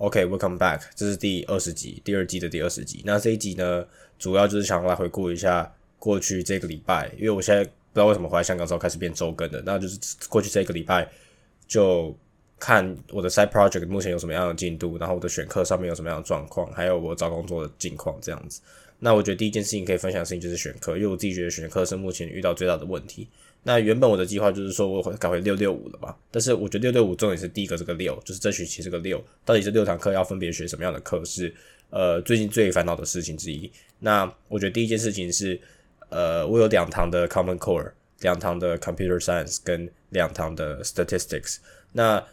OK，Welcome back，这是第二十集，第二季的第二十集。那这一集呢，主要就是想来回顾一下过去这个礼拜，因为我现在不知道为什么回来香港之后开始变周更的，那就是过去这个礼拜就看我的 side project 目前有什么样的进度，然后我的选课上面有什么样的状况，还有我找工作的近况这样子。那我觉得第一件事情可以分享的事情就是选课，因为我自己觉得选课是目前遇到最大的问题。那原本我的计划就是说我会改回六六五了嘛，但是我觉得六六五重点是第一个这个六，就是这学期这个六，到底这六堂课要分别学什么样的课是呃最近最烦恼的事情之一。那我觉得第一件事情是呃我有两堂的 Common Core，两堂的 Computer Science 跟两堂的 Statistics。那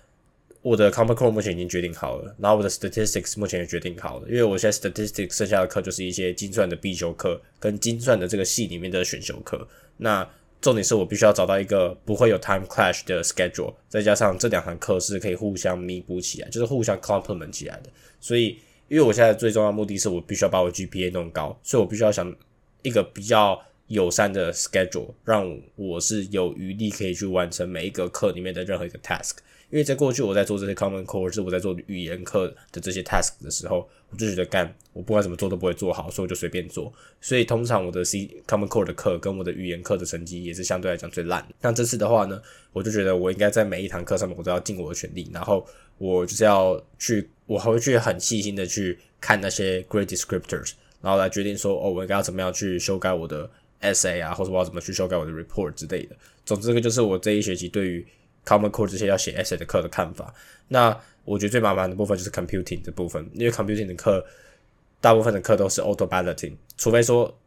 我的 Common Core 目前已经决定好了，然后我的 Statistics 目前也决定好了，因为我现在 Statistics 剩下的课就是一些精算的必修课跟精算的这个系里面的选修课。那重点是我必须要找到一个不会有 time clash 的 schedule，再加上这两堂课是可以互相弥补起来，就是互相 complement 起来的。所以，因为我现在最重要的目的是我必须要把我 GPA 弄高，所以我必须要想一个比较友善的 schedule，让我是有余力可以去完成每一个课里面的任何一个 task。因为在过去我在做这些 common core，是我在做语言课的这些 task 的时候，我就觉得干我不管怎么做都不会做好，所以我就随便做。所以通常我的 C common core 的课跟我的语言课的成绩也是相对来讲最烂。那这次的话呢，我就觉得我应该在每一堂课上面我都要尽我的全力，然后我就是要去，我还会去很细心的去看那些 great descriptors，然后来决定说哦，我应该要怎么样去修改我的 essay 啊，或者我要怎么去修改我的 report 之类的。总之，这个就是我这一学期对于 Common Core 这些要写 essay 的课的看法，那我觉得最麻烦的部分就是 computing 的部分，因为 computing 的课大部分的课都是 auto balloting，除非说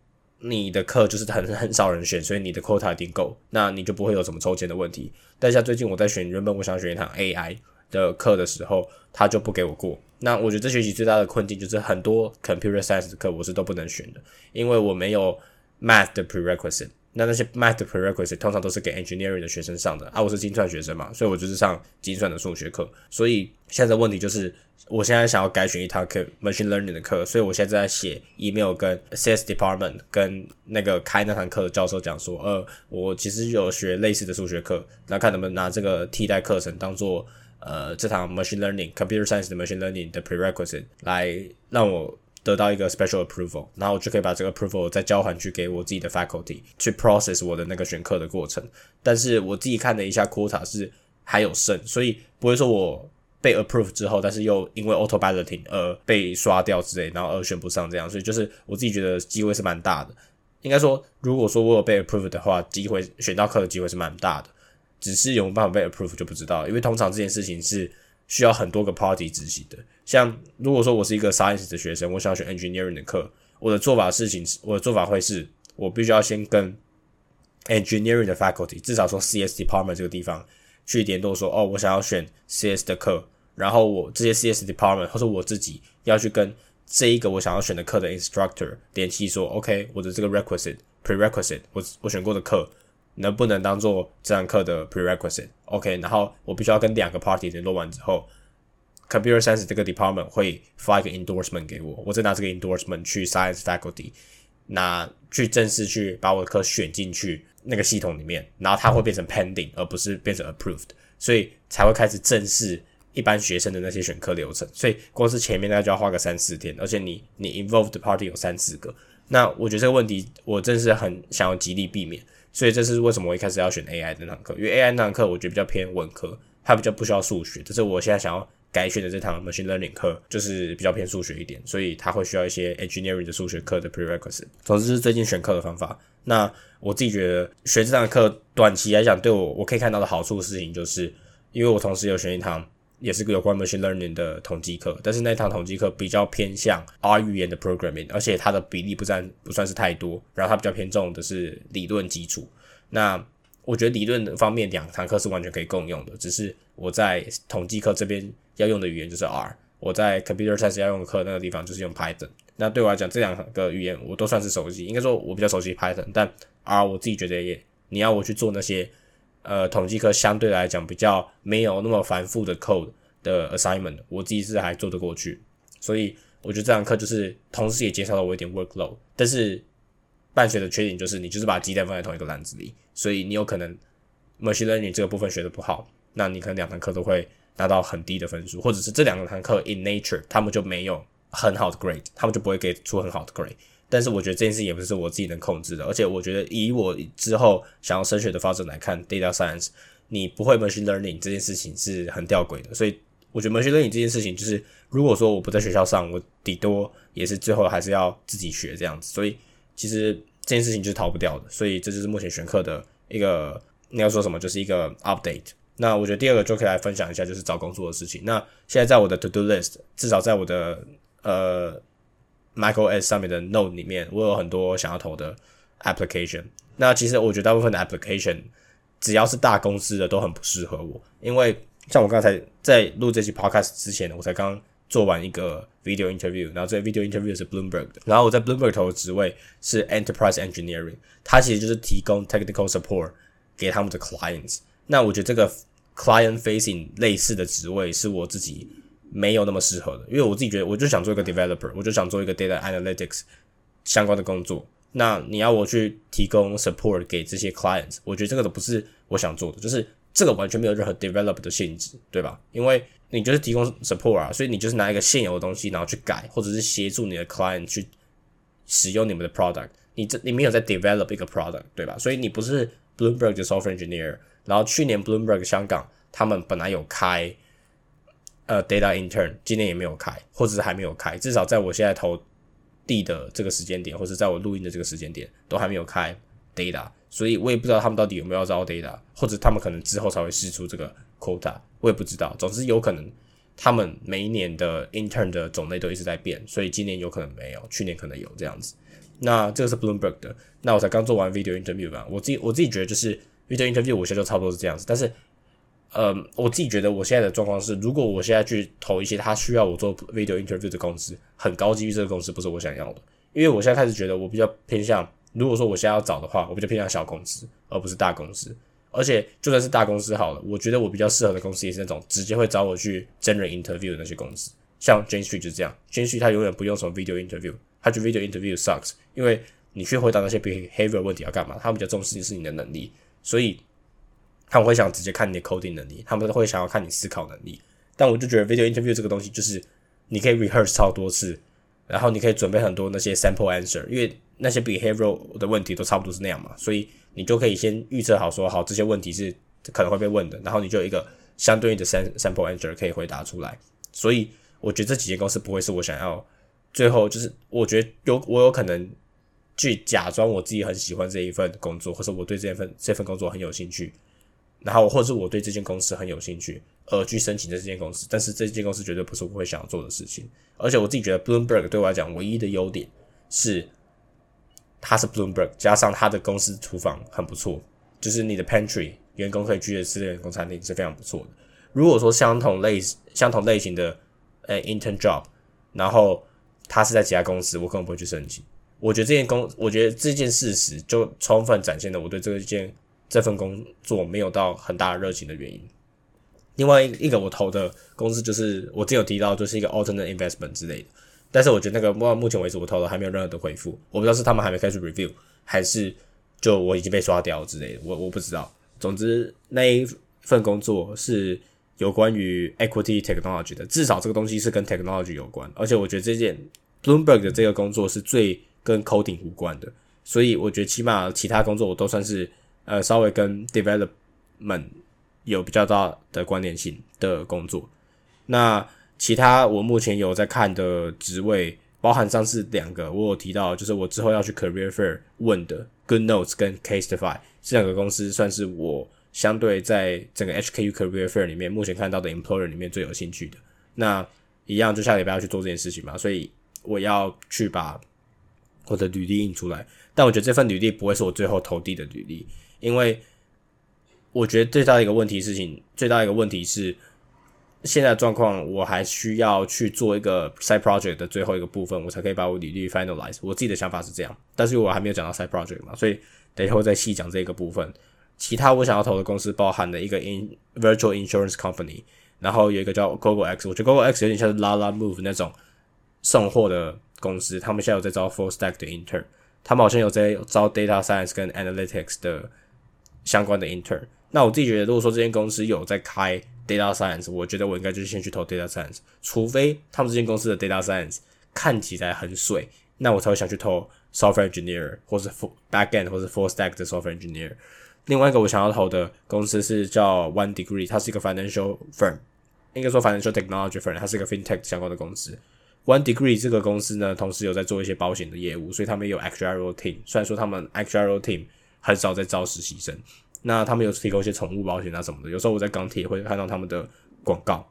你的课就是很很少人选，所以你的 quota 一定够，那你就不会有什么抽签的问题。但像最近我在选原本我想选一堂 AI 的课的时候，他就不给我过。那我觉得这学期最大的困境就是很多 computer science 的课我是都不能选的，因为我没有 math 的 prerequisite。那那些 math prerequisite 通常都是给 engineering 的学生上的啊，我是精算学生嘛，所以我就是上精算的数学课。所以现在的问题就是，我现在想要改选一堂课 machine learning 的课，所以我现在在写 email 跟 CS department 跟那个开那堂课的教授讲说，呃，我其实有学类似的数学课，那看能不能拿这个替代课程当做呃这堂 machine learning computer science 的 machine learning 的 prerequisite 来让我。得到一个 special approval，然后我就可以把这个 approval 再交还去给我自己的 faculty 去 process 我的那个选课的过程。但是我自己看了一下 quota 是还有剩，所以不会说我被 approve 之后，但是又因为 auto balloting 而被刷掉之类，然后而选不上这样。所以就是我自己觉得机会是蛮大的。应该说，如果说我有被 approve 的话，机会选到课的机会是蛮大的。只是有没有办法被 approve 就不知道，因为通常这件事情是。需要很多个 party 执行的，像如果说我是一个 science 的学生，我想要选 engineering 的课，我的做法事情，我的做法会是，我必须要先跟 engineering 的 faculty，至少说 CS department 这个地方去联络说，哦，我想要选 CS 的课，然后我这些 CS department 或者我自己要去跟这一个我想要选的课的 instructor 联系说，OK，我的这个 requisite prerequisite，我我选过的课。能不能当做这堂课的 prerequisite？OK，然后我必须要跟两个 party 联络完之后，computer science 这个 department 会发一个 endorsement 给我，我再拿这个 endorsement 去 science faculty，拿去正式去把我的课选进去那个系统里面，然后它会变成 pending，而不是变成 approved，所以才会开始正式一般学生的那些选课流程。所以光是前面大概就要花个三四天，而且你你 involved party 有三四个，那我觉得这个问题我真是很想要极力避免。所以这是为什么我一开始要选 AI 那堂课，因为 AI 那堂课我觉得比较偏文科，它比较不需要数学。这是我现在想要改选的这堂 Machine Learning 课，就是比较偏数学一点，所以它会需要一些 Engineering 的数学课的 prerequisite。总之是最近选课的方法。那我自己觉得学这堂课短期来讲对我我可以看到的好处事情，就是因为我同时有选一堂。也是个有关 machine learning 的统计课，但是那堂统计课比较偏向 R 语言的 programming，而且它的比例不占不算是太多，然后它比较偏重的是理论基础。那我觉得理论方面两堂课是完全可以共用的，只是我在统计课这边要用的语言就是 R，我在 computer science 要用的课那个地方就是用 Python。那对我来讲，这两个语言我都算是熟悉，应该说我比较熟悉 Python，但 R 我自己觉得也，你要我去做那些。呃，统计课相对来讲比较没有那么繁复的 code 的 assignment，我自己是还做得过去，所以我觉得这堂课就是同时也减少了我一点 workload，但是伴随的缺点就是你就是把鸡蛋放在同一个篮子里，所以你有可能 machine learning 这个部分学的不好，那你可能两堂课都会拿到很低的分数，或者是这两堂课 in nature 他们就没有很好的 grade，他们就不会给出很好的 grade。但是我觉得这件事也不是我自己能控制的，而且我觉得以我之后想要升学的发展来看，data science 你不会 machine learning 这件事情是很吊诡的，所以我觉得 machine learning 这件事情就是如果说我不在学校上，我底多也是最后还是要自己学这样子，所以其实这件事情就是逃不掉的，所以这就是目前选课的一个你要说什么就是一个 update。那我觉得第二个就可以来分享一下，就是找工作的事情。那现在在我的 to do list，至少在我的呃 Michael S 上面的 note 里面，我有很多想要投的 application。那其实我觉得大部分的 application，只要是大公司的都很不适合我，因为像我刚才在录这期 podcast 之前，我才刚做完一个 video interview，然后这 video interview 是 Bloomberg 的，然后我在 Bloomberg 投的职位是 enterprise engineering，它其实就是提供 technical support 给他们的 clients。那我觉得这个 client facing 类似的职位是我自己没有那么适合的，因为我自己觉得我就想做一个 developer，我就想做一个 data analytics 相关的工作。那你要我去提供 support 给这些 clients，我觉得这个都不是我想做的，就是这个完全没有任何 develop 的性质，对吧？因为你就是提供 support 啊，所以你就是拿一个现有的东西，然后去改，或者是协助你的 client 去使用你们的 product，你这你没有在 develop 一个 product，对吧？所以你不是 Bloomberg 的 software engineer。然后去年 Bloomberg 香港他们本来有开呃 data intern，今年也没有开，或者是还没有开。至少在我现在投递的这个时间点，或者在我录音的这个时间点，都还没有开 data。所以我也不知道他们到底有没有招 data，或者他们可能之后才会试出这个 quota，我也不知道。总之有可能他们每一年的 intern 的种类都一直在变，所以今年有可能没有，去年可能有这样子。那这个是 Bloomberg 的。那我才刚做完 video interview 吧，我自己我自己觉得就是。video interview 我现在就差不多是这样子，但是，呃，我自己觉得我现在的状况是，如果我现在去投一些他需要我做 video interview 的公司，很高几率这个公司不是我想要的，因为我现在开始觉得我比较偏向，如果说我现在要找的话，我比较偏向小公司，而不是大公司。而且就算是大公司好了，我觉得我比较适合的公司也是那种直接会找我去真人 interview 的那些公司，像 Jane Street 就是这样，Jane Street 他永远不用什么 video interview，他觉得 video interview sucks，因为你去回答那些 behavior 问题要干嘛？他们比较重视的是你的能力，所以。他们会想直接看你的 coding 能力，他们会想要看你思考能力。但我就觉得 video interview 这个东西，就是你可以 rehearse 超多次，然后你可以准备很多那些 sample answer，因为那些 behavioral 的问题都差不多是那样嘛，所以你就可以先预测好说好这些问题是可能会被问的，然后你就有一个相对应的 sample answer 可以回答出来。所以我觉得这几间公司不会是我想要最后就是我觉得有我有可能去假装我自己很喜欢这一份工作，或者我对这份这份工作很有兴趣。然后，或者是我对这间公司很有兴趣，而去申请这间公司，但是这间公司绝对不是我会想要做的事情。而且我自己觉得，Bloomberg 对我来讲唯一的优点是，它是 Bloomberg，加上它的公司厨房很不错，就是你的 pantry 员工可以去的私人员工餐厅是非常不错的。如果说相同类相同类型的呃 intern job，然后他是在其他公司，我可能不会去申请。我觉得这件公，我觉得这件事实就充分展现了我对这一件。这份工作没有到很大的热情的原因。另外一个我投的公司就是我之前有提到，就是一个 alternate investment 之类的。但是我觉得那个目目前为止我投的还没有任何的回复，我不知道是他们还没开始 review，还是就我已经被刷掉之类的，我我不知道。总之那一份工作是有关于 equity technology 的，至少这个东西是跟 technology 有关。而且我觉得这件 Bloomberg 的这个工作是最跟 coding 无关的，所以我觉得起码其他工作我都算是。呃，稍微跟 development 有比较大的关联性的工作。那其他我目前有在看的职位，包含上次两个，我有提到，就是我之后要去 career fair 问的 Good Notes 跟 Caseify 这两个公司，算是我相对在整个 HKU career fair 里面目前看到的 employer 里面最有兴趣的。那一样，就下礼拜要去做这件事情嘛，所以我要去把我的履历印出来。但我觉得这份履历不会是我最后投递的履历。因为我觉得最大的一个问题事情，最大的一个问题是，现在状况我还需要去做一个 side project 的最后一个部分，我才可以把我履历 finalize。我自己的想法是这样，但是我还没有讲到 side project 嘛，所以等一会再细讲这个部分。其他我想要投的公司包含了一个 in virtual insurance company，然后有一个叫 Google X，我觉得 Google X 有点像是 Lala Move 那种送货的公司，他们现在有在招 full stack 的 intern，他们好像有在招 data science 跟 analytics 的。相关的 intern，那我自己觉得，如果说这间公司有在开 data science，我觉得我应该就是先去投 data science，除非他们这间公司的 data science 看起来很水，那我才会想去投 software engineer 或是 full back end 或是 full stack 的 software engineer。另外一个我想要投的公司是叫 One Degree，它是一个 financial firm，应该说 financial technology firm，它是一个 fintech 相关的公司。One Degree 这个公司呢，同时有在做一些保险的业务，所以他们有 actuarial team。虽然说他们 actuarial team 很少在招实习生，那他们有提供一些宠物保险啊什么的。有时候我在钢铁会看到他们的广告。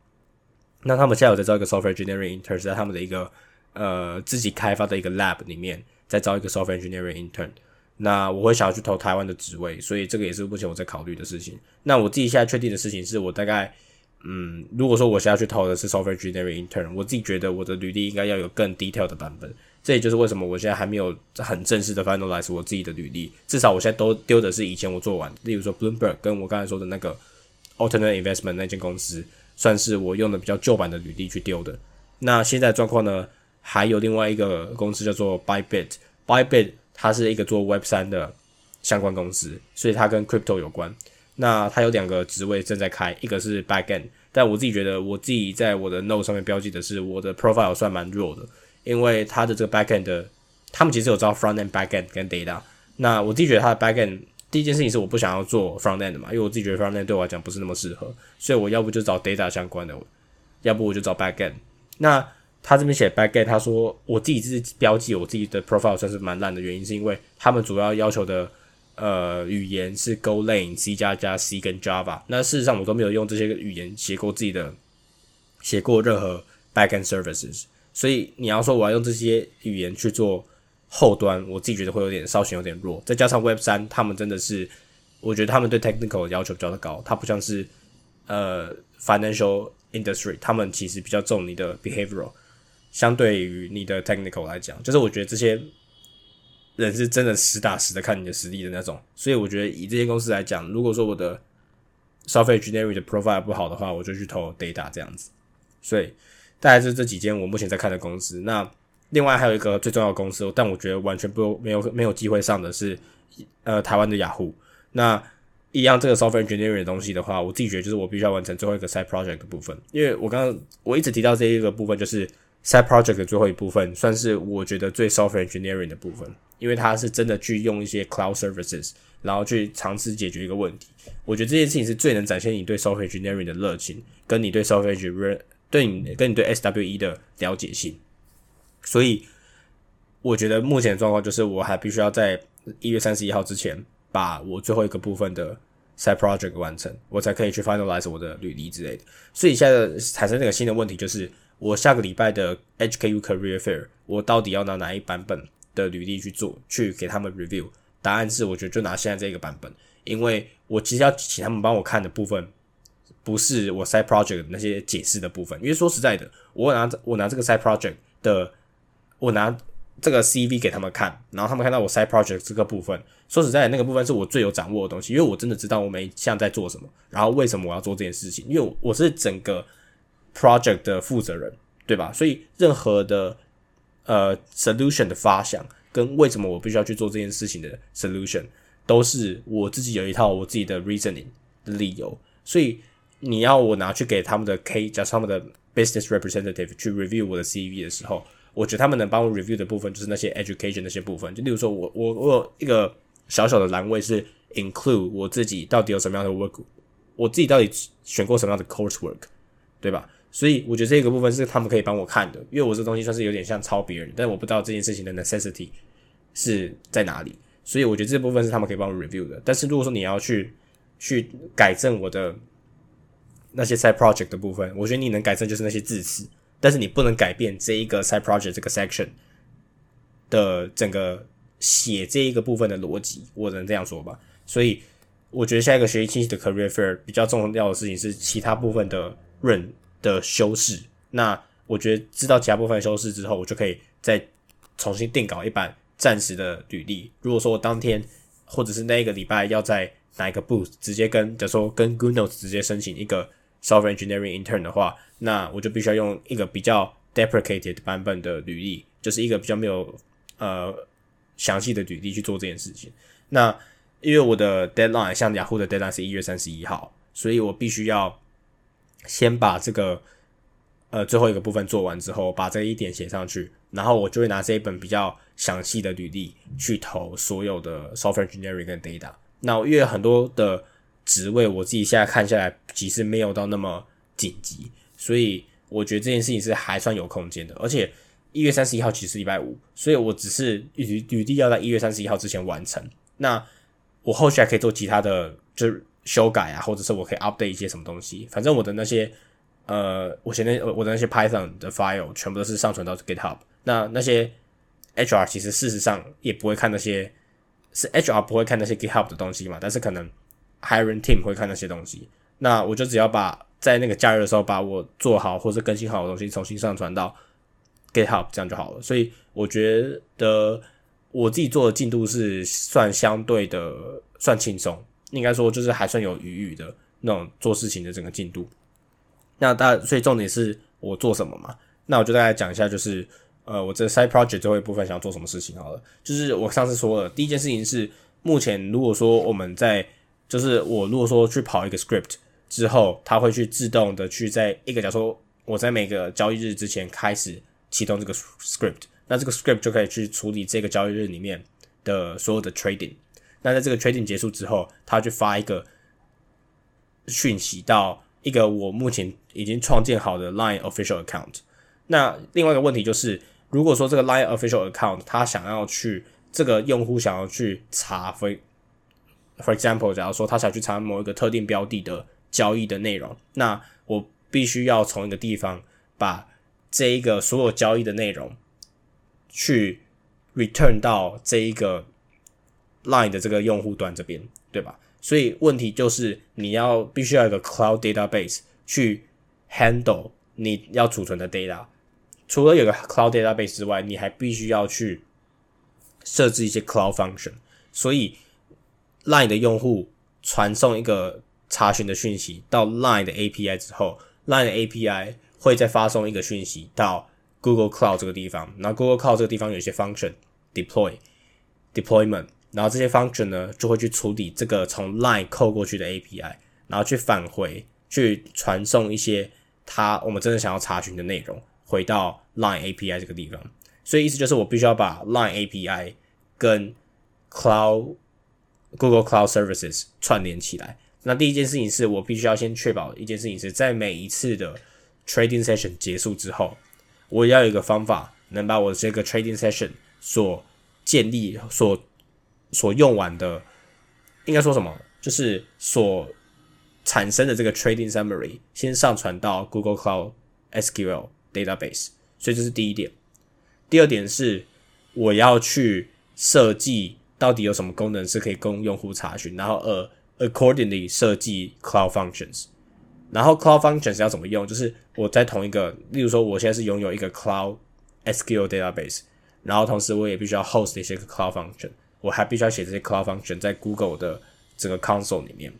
那他们现在有在招一个 software engineering intern，在他们的一个呃自己开发的一个 lab 里面，在招一个 software engineering intern。那我会想要去投台湾的职位，所以这个也是目前我在考虑的事情。那我自己现在确定的事情是我大概。嗯，如果说我现在去投的是 software engineering intern，我自己觉得我的履历应该要有更 detail 的版本。这也就是为什么我现在还没有很正式的 finalize 我自己的履历。至少我现在都丢的是以前我做完，例如说 Bloomberg 跟我刚才说的那个 alternate investment 那间公司，算是我用的比较旧版的履历去丢的。那现在状况呢，还有另外一个公司叫做 Bybit，Bybit 它是一个做 Web 三的相关公司，所以它跟 crypto 有关。那它有两个职位正在开，一个是 back end，但我自己觉得我自己在我的 note 上面标记的是我的 profile 算蛮弱的，因为它的这个 back end，他们其实有招 front end、back end 跟 data。那我自己觉得它的 back end 第一件事情是我不想要做 front end 嘛，因为我自己觉得 front end 对我来讲不是那么适合，所以我要不就找 data 相关的，要不我就找 back end。那他这边写 back end，他说我自己是标记我自己的 profile 算是蛮烂的原因，是因为他们主要要求的。呃，语言是 GoLang、C 加加、C 跟 Java。那事实上，我都没有用这些语言写过自己的，写过任何 backend services。所以你要说我要用这些语言去做后端，我自己觉得会有点稍显有点弱。再加上 Web 三，他们真的是，我觉得他们对 technical 要求比较的高。它不像是呃 financial industry，他们其实比较重你的 behavioral，相对于你的 technical 来讲，就是我觉得这些。人是真的实打实的看你的实力的那种，所以我觉得以这些公司来讲，如果说我的 software engineering 的 profile 不好的话，我就去投 data 这样子。所以大概是这几间我目前在看的公司。那另外还有一个最重要的公司，但我觉得完全不没有没有机会上的是呃台湾的雅虎。那一样这个 software engineering 的东西的话，我自己觉得就是我必须要完成最后一个 side project 的部分，因为我刚刚我一直提到这一个部分就是 side project 的最后一部分，算是我觉得最 software engineering 的部分。因为它是真的去用一些 cloud services，然后去尝试解决一个问题。我觉得这件事情是最能展现你对 software engineering 的热情，跟你对 software 对你跟你对 SWE 的了解性。所以，我觉得目前的状况就是，我还必须要在一月三十一号之前，把我最后一个部分的 side project 完成，我才可以去 finalize 我的履历之类的。所以现在产生这个新的问题就是，我下个礼拜的 HKU Career Fair，我到底要拿哪一版本？的履历去做，去给他们 review。答案是，我觉得就拿现在这个版本，因为我其实要请他们帮我看的部分，不是我 side project 那些解释的部分。因为说实在的，我拿我拿这个 side project 的，我拿这个 CV 给他们看，然后他们看到我 side project 这个部分，说实在的，那个部分是我最有掌握的东西，因为我真的知道我每一项在做什么，然后为什么我要做这件事情，因为我是整个 project 的负责人，对吧？所以任何的。呃，solution 的发想跟为什么我必须要去做这件事情的 solution，都是我自己有一套我自己的 reasoning 的理由。所以你要我拿去给他们的 K 加上他们的 business representative 去 review 我的 CV 的时候，我觉得他们能帮我 review 的部分就是那些 education 那些部分。就例如说，我我我有一个小小的栏位是 include 我自己到底有什么样的 work，我自己到底选过什么样的 course work，对吧？所以我觉得这个部分是他们可以帮我看的，因为我这东西算是有点像抄别人，但我不知道这件事情的 necessity 是在哪里，所以我觉得这部分是他们可以帮我 review 的。但是如果说你要去去改正我的那些 side project 的部分，我觉得你能改正就是那些字词，但是你不能改变这一个 side project 这个 section 的整个写这一个部分的逻辑，我能这样说吧？所以我觉得下一个学习清晰的 career fair 比较重要的事情是其他部分的润。的修饰，那我觉得知道其他部分修饰之后，我就可以再重新定稿一版暂时的履历。如果说我当天或者是那一个礼拜要在哪一个 boot 直接跟，假如说跟 Good Notes 直接申请一个 software engineering intern 的话，那我就必须要用一个比较 deprecated 版本的履历，就是一个比较没有呃详细的履历去做这件事情。那因为我的 deadline 像雅虎的 deadline 是一月三十一号，所以我必须要。先把这个呃最后一个部分做完之后，把这一点写上去，然后我就会拿这一本比较详细的履历去投所有的 software engineering 跟 data。那因为很多的职位，我自己现在看下来，其实没有到那么紧急，所以我觉得这件事情是还算有空间的。而且一月三十一号其实是礼拜五，所以我只是履履历要在一月三十一号之前完成。那我后续还可以做其他的，就是修改啊，或者是我可以 update 一些什么东西。反正我的那些呃，我现在我的那些 Python 的 file 全部都是上传到 GitHub。那那些 HR 其实事实上也不会看那些，是 HR 不会看那些 GitHub 的东西嘛？但是可能 Hiring Team 会看那些东西。那我就只要把在那个假日的时候把我做好或者更新好的东西重新上传到 GitHub，这样就好了。所以我觉得。我自己做的进度是算相对的算轻松，应该说就是还算有余裕的那种做事情的整个进度。那大所以重点是我做什么嘛？那我就大概讲一下，就是呃，我这 side project 最后一部分想要做什么事情好了。就是我上次说了第一件事情是，目前如果说我们在就是我如果说去跑一个 script 之后，它会去自动的去在一个假如说我在每个交易日之前开始启动这个 script。那这个 script 就可以去处理这个交易日里面的所有的 trading。那在这个 trading 结束之后，他去发一个讯息到一个我目前已经创建好的 Line official account。那另外一个问题就是，如果说这个 Line official account 他想要去这个用户想要去查，for for example，假如说他想去查某一个特定标的的交易的内容，那我必须要从一个地方把这一个所有交易的内容。去 return 到这一个 line 的这个用户端这边，对吧？所以问题就是你要必须要有个 cloud database 去 handle 你要储存的 data。除了有个 cloud database 之外，你还必须要去设置一些 cloud function。所以 line 的用户传送一个查询的讯息到 line 的 API 之后，line 的 API 会再发送一个讯息到。Google Cloud 这个地方，然后 Google Cloud 这个地方有一些 function deploy deployment，然后这些 function 呢就会去处理这个从 Line 扣过去的 API，然后去返回去传送一些它我们真的想要查询的内容回到 Line API 这个地方。所以意思就是我必须要把 Line API 跟 Cloud Google Cloud Services 串联起来。那第一件事情是我必须要先确保一件事情是在每一次的 trading session 结束之后。我要有一个方法，能把我这个 trading session 所建立、所所用完的，应该说什么？就是所产生的这个 trading summary，先上传到 Google Cloud SQL database。所以这是第一点。第二点是，我要去设计到底有什么功能是可以供用户查询，然后呃 accordingly 设计 cloud functions。然后 cloud functions 要怎么用？就是我在同一个，例如说，我现在是拥有一个 cloud SQL database，然后同时我也必须要 host 一些 cloud function，我还必须要写这些 cloud function 在 Google 的整个 console 里面。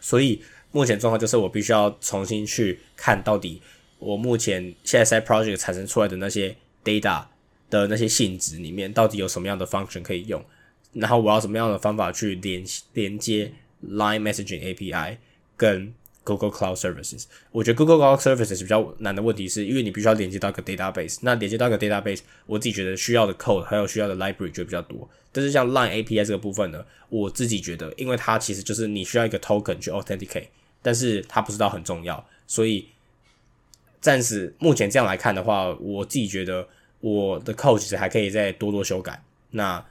所以目前状况就是我必须要重新去看到底我目前现在在 project 产生出来的那些 data 的那些性质里面，到底有什么样的 function 可以用，然后我要什么样的方法去连连接 Line Messaging API 跟 Google Cloud Services，我觉得 Google Cloud Services 比较难的问题，是因为你必须要连接到一个 database。那连接到一个 database，我自己觉得需要的 code 还有需要的 library 就比较多。但是像 Line API 这个部分呢，我自己觉得，因为它其实就是你需要一个 token 去 authenticate，但是它不知道很重要，所以暂时目前这样来看的话，我自己觉得我的 code 其实还可以再多多修改。那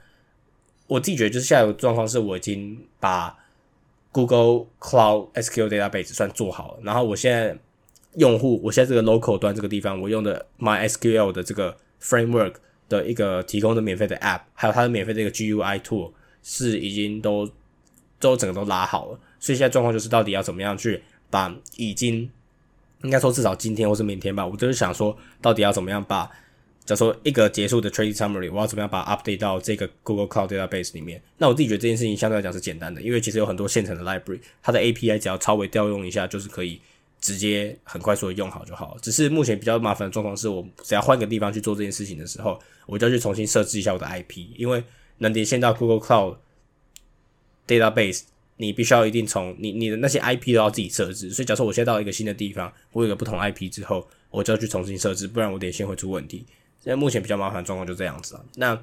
我自己觉得就是下一个状况是我已经把 Google Cloud SQL database 算做好了，然后我现在用户，我现在这个 local 端这个地方，我用的 MySQL 的这个 framework 的一个提供的免费的 app，还有它的免费的一个 GUI tool 是已经都都整个都拉好了，所以现在状况就是到底要怎么样去把已经应该说至少今天或是明天吧，我就是想说到底要怎么样把。假如说一个结束的 trading summary，我要怎么样把 update 到这个 Google Cloud database 里面？那我自己觉得这件事情相对来讲是简单的，因为其实有很多现成的 library，它的 API 只要稍微调用一下，就是可以直接很快速的用好就好。只是目前比较麻烦的状况是我只要换个地方去做这件事情的时候，我就要去重新设置一下我的 IP，因为能连线到 Google Cloud database 你必须要一定从你你的那些 IP 都要自己设置。所以，假设我现在到一个新的地方，我有个不同 IP 之后，我就要去重新设置，不然我点线会出问题。现在目前比较麻烦的状况就这样子了。那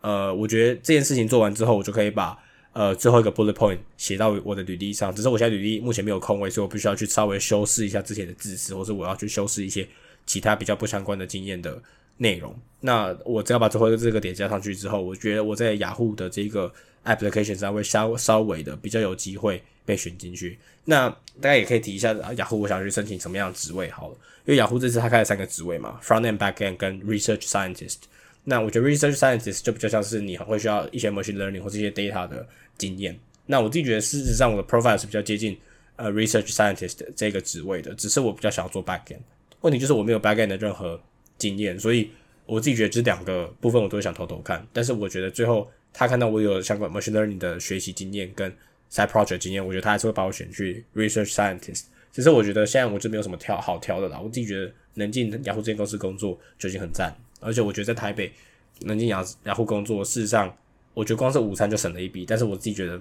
呃，我觉得这件事情做完之后，我就可以把呃最后一个 bullet point 写到我的履历上。只是我现在履历目前没有空位，所以我必须要去稍微修饰一下之前的字词，或者我要去修饰一些其他比较不相关的经验的。内容，那我只要把最后这个点加上去之后，我觉得我在雅虎的这个 application 上会稍稍微的比较有机会被选进去。那大家也可以提一下雅虎，我想去申请什么样的职位好了。因为雅虎这次它开了三个职位嘛，front end、back end 跟 research scientist。那我觉得 research scientist 就比较像是你会需要一些 machine learning 或这些 data 的经验。那我自己觉得事实上我的 profile 是比较接近呃 research scientist 这个职位的，只是我比较想要做 back end。问题就是我没有 back end 的任何。经验，所以我自己觉得这两个部分我都想偷偷看。但是我觉得最后他看到我有相关 machine learning 的学习经验跟 side project 经验，我觉得他还是会把我选去 research scientist。其实我觉得现在我就没有什么挑好挑的啦。我自己觉得能进雅虎这间公司工作就已经很赞，而且我觉得在台北能进雅雅虎工作，事实上我觉得光是午餐就省了一笔。但是我自己觉得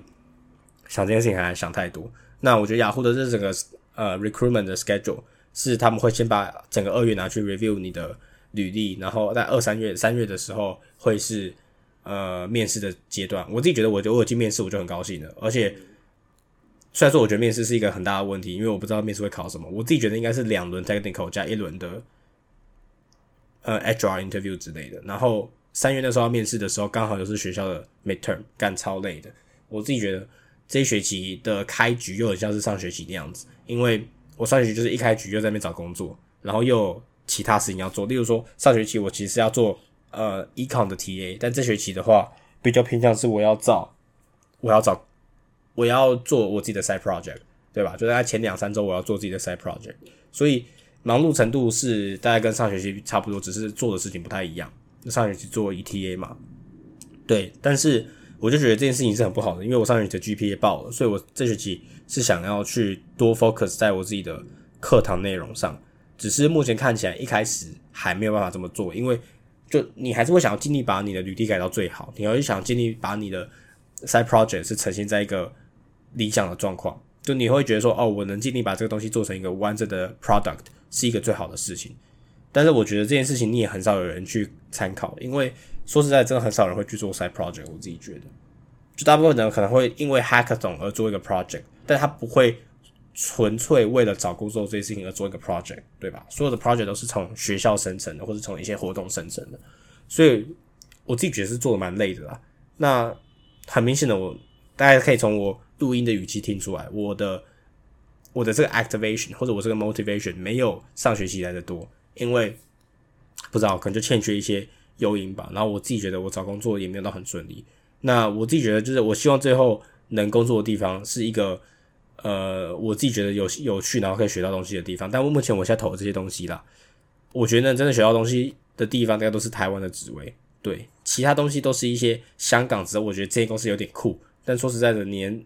想这件事情还想太多。那我觉得雅虎的这整个呃 recruitment 的 schedule。是他们会先把整个二月拿去 review 你的履历，然后在二三月三月的时候会是呃面试的阶段。我自己觉得，我就我进面试我就很高兴了。而且虽然说我觉得面试是一个很大的问题，因为我不知道面试会考什么。我自己觉得应该是两轮 technical 加一轮的呃 HR interview 之类的。然后三月那时候要面试的时候，刚好又是学校的 midterm，干超累的。我自己觉得这一学期的开局又很像是上学期那样子，因为。我上学期就是一开局就在那边找工作，然后又其他事情要做。例如说，上学期我其实要做呃 econ 的 TA，但这学期的话比较偏向是我要找，我要找，我要做我自己的 side project，对吧？就在前两三周我要做自己的 side project，所以忙碌程度是大概跟上学期差不多，只是做的事情不太一样。上学期做 ETA 嘛，对，但是。我就觉得这件事情是很不好的，因为我上学期的 GPA 爆了，所以我这学期是想要去多 focus 在我自己的课堂内容上。只是目前看起来一开始还没有办法这么做，因为就你还是会想要尽力把你的履历改到最好，你要想尽力把你的 side project 是呈现在一个理想的状况，就你会觉得说，哦，我能尽力把这个东西做成一个完整的 product 是一个最好的事情。但是我觉得这件事情你也很少有人去参考，因为。说实在，真的很少人会去做 side project。我自己觉得，就大部分人可能会因为 hackathon 而做一个 project，但他不会纯粹为了找工作这些事情而做一个 project，对吧？所有的 project 都是从学校生成的，或者从一些活动生成的。所以我自己觉得是做的蛮累的啦。那很明显的，我大家可以从我录音的语气听出来，我的我的这个 activation 或者我这个 motivation 没有上学期来的多，因为不知道可能就欠缺一些。诱因吧，然后我自己觉得我找工作也没有到很顺利。那我自己觉得就是我希望最后能工作的地方是一个呃我自己觉得有有趣，然后可以学到东西的地方。但我目前我现在投的这些东西啦，我觉得真的学到东西的地方，大概都是台湾的职位。对，其他东西都是一些香港职。我觉得这些公司有点酷，但说实在的，年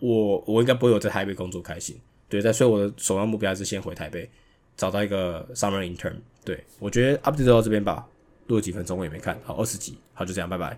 我我应该不会有在台北工作开心。对，在所以我的首要目标还是先回台北找到一个 summer intern。对我觉得 update 到这边吧。录了几分钟我也没看好，二十集，好就这样，拜拜。